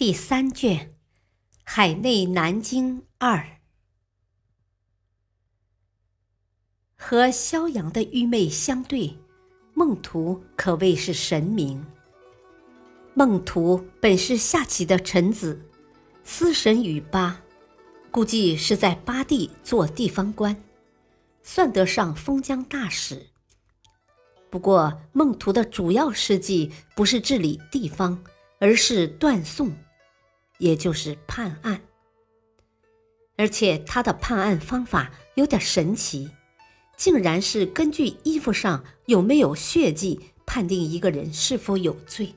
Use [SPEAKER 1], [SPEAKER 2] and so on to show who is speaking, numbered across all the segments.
[SPEAKER 1] 第三卷《海内南京二》和萧阳的愚昧相对，孟图可谓是神明。孟图本是夏启的臣子，司神于巴，估计是在巴地做地方官，算得上封疆大使。不过，孟图的主要事迹不是治理地方，而是断送。也就是判案，而且他的判案方法有点神奇，竟然是根据衣服上有没有血迹判定一个人是否有罪。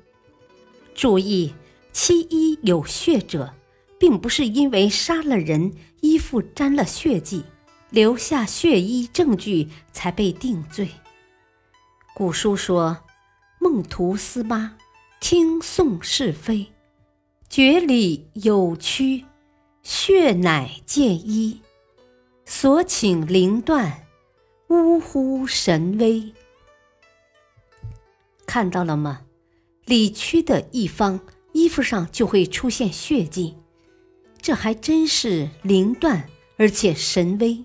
[SPEAKER 1] 注意，其衣有血者，并不是因为杀了人衣服沾了血迹，留下血衣证据才被定罪。古书说：“孟图司巴听讼是非。”绝理有屈，血乃见衣。所请灵断，呜呼神威。看到了吗？理屈的一方衣服上就会出现血迹，这还真是灵断，而且神威，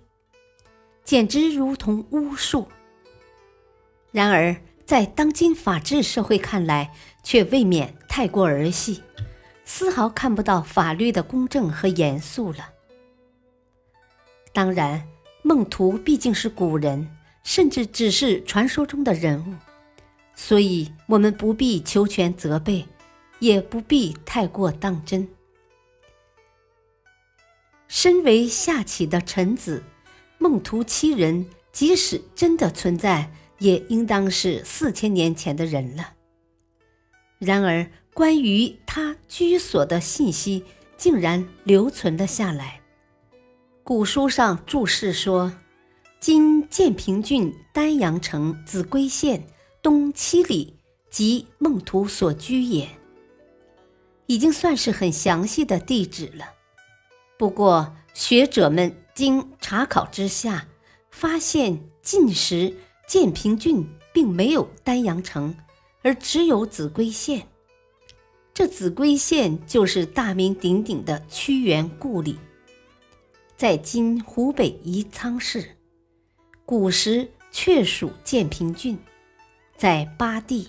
[SPEAKER 1] 简直如同巫术。然而，在当今法治社会看来，却未免太过儿戏。丝毫看不到法律的公正和严肃了。当然，孟图毕竟是古人，甚至只是传说中的人物，所以我们不必求全责备，也不必太过当真。身为夏启的臣子，孟图七人，即使真的存在，也应当是四千年前的人了。然而，关于他居所的信息竟然留存了下来。古书上注释说：“今建平郡丹阳城秭归县东七里，即孟图所居也。”已经算是很详细的地址了。不过，学者们经查考之下，发现晋时建平郡并没有丹阳城，而只有秭归县。这秭归县就是大名鼎鼎的屈原故里，在今湖北宜昌市，古时确属建平郡，在巴地。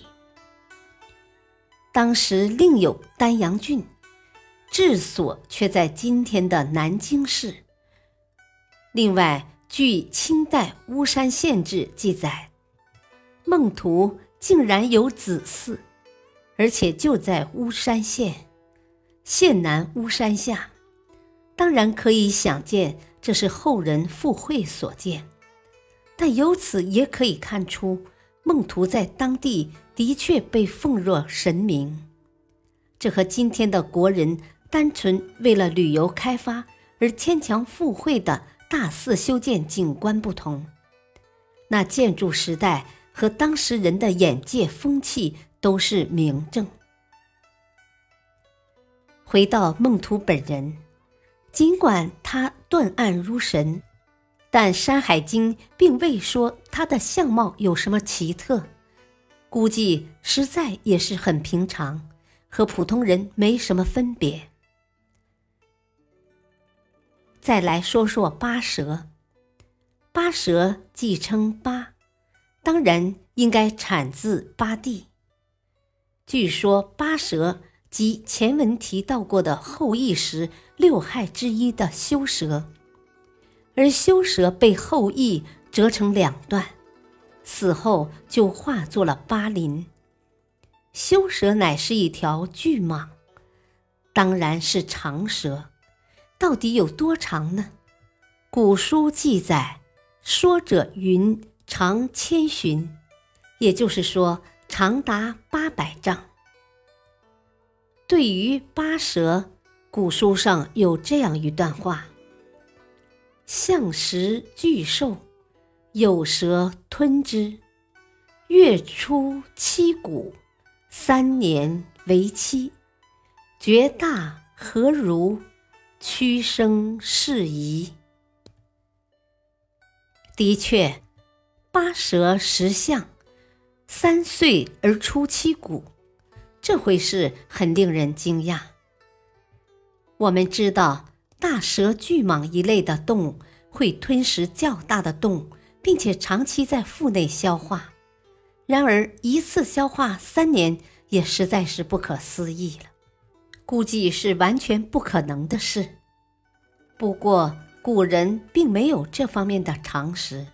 [SPEAKER 1] 当时另有丹阳郡，治所却在今天的南京市。另外，据清代《巫山县志》记载，孟图竟然有子嗣。而且就在巫山县，县南巫山下，当然可以想见，这是后人附会所见。但由此也可以看出，孟图在当地的确被奉若神明。这和今天的国人单纯为了旅游开发而牵强附会的大肆修建景观不同，那建筑时代和当时人的眼界风气。都是明证。回到孟图本人，尽管他断案如神，但《山海经》并未说他的相貌有什么奇特，估计实在也是很平常，和普通人没什么分别。再来说说八蛇，八蛇既称八，当然应该产自巴地。据说八蛇即前文提到过的后羿时六害之一的修蛇，而修蛇被后羿折成两段，死后就化作了巴林。修蛇乃是一条巨蟒，当然是长蛇，到底有多长呢？古书记载，说者云长千寻，也就是说。长达八百丈，对于八蛇，古书上有这样一段话：“象食巨兽，有蛇吞之。月出七谷，三年为期。绝大何如？屈生是宜。”的确，八蛇十象，三岁而出七谷。这回事很令人惊讶。我们知道，大蛇、巨蟒一类的动物会吞食较大的动物，并且长期在腹内消化。然而，一次消化三年也实在是不可思议了，估计是完全不可能的事。不过，古人并没有这方面的常识，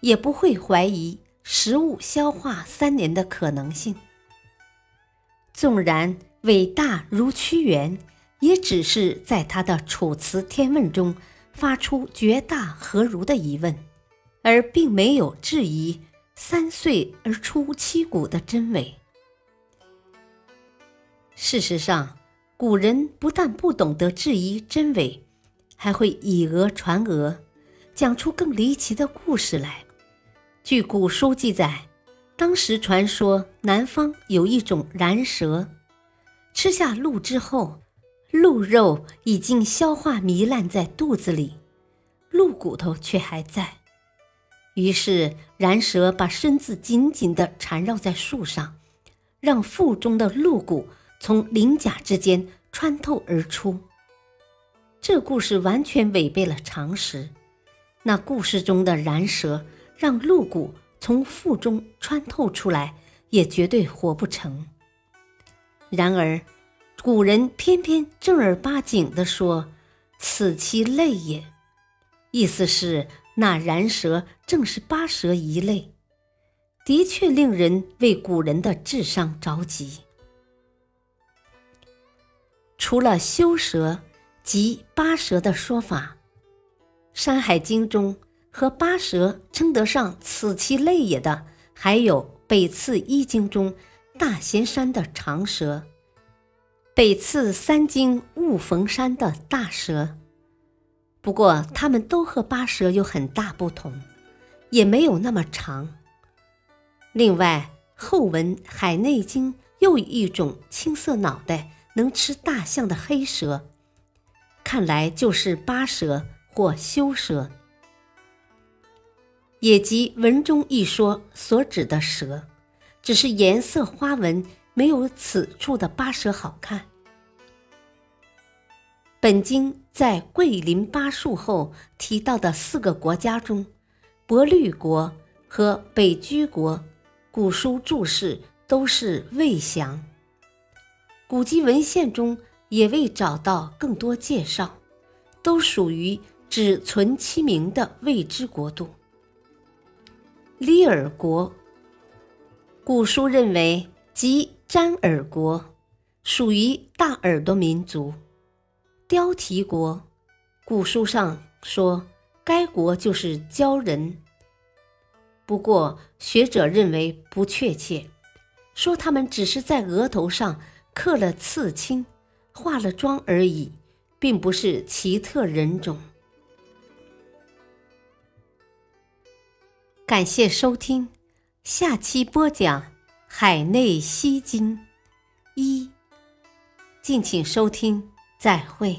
[SPEAKER 1] 也不会怀疑食物消化三年的可能性。纵然伟大如屈原，也只是在他的《楚辞天问》中发出“绝大何如”的疑问，而并没有质疑“三岁而出七谷”的真伪。事实上，古人不但不懂得质疑真伪，还会以讹传讹，讲出更离奇的故事来。据古书记载。当时传说南方有一种燃蛇，吃下鹿之后，鹿肉已经消化糜烂在肚子里，鹿骨头却还在。于是蚺蛇把身子紧紧地缠绕在树上，让腹中的鹿骨从鳞甲之间穿透而出。这故事完全违背了常识。那故事中的蚺蛇让鹿骨。从腹中穿透出来，也绝对活不成。然而，古人偏偏正儿八经地说：“此其类也。”意思是那燃蛇正是八蛇一类，的确令人为古人的智商着急。除了修蛇及八蛇的说法，《山海经》中。和八蛇称得上此其类也的，还有《北次一经》中大贤山的长蛇，《北次三经》雾逢山的大蛇。不过，它们都和八蛇有很大不同，也没有那么长。另外，后文《海内经》又一种青色脑袋、能吃大象的黑蛇，看来就是八蛇或修蛇。也即文中一说所指的蛇，只是颜色花纹没有此处的八蛇好看。本经在桂林八树后提到的四个国家中，伯律国和北居国，古书注释都是未详。古籍文献中也未找到更多介绍，都属于只存其名的未知国度。利尔国，古书认为即詹尔国，属于大耳朵民族。雕提国，古书上说该国就是鲛人，不过学者认为不确切，说他们只是在额头上刻了刺青，化了妆而已，并不是奇特人种。感谢收听，下期播讲《海内西经》一，敬请收听，再会。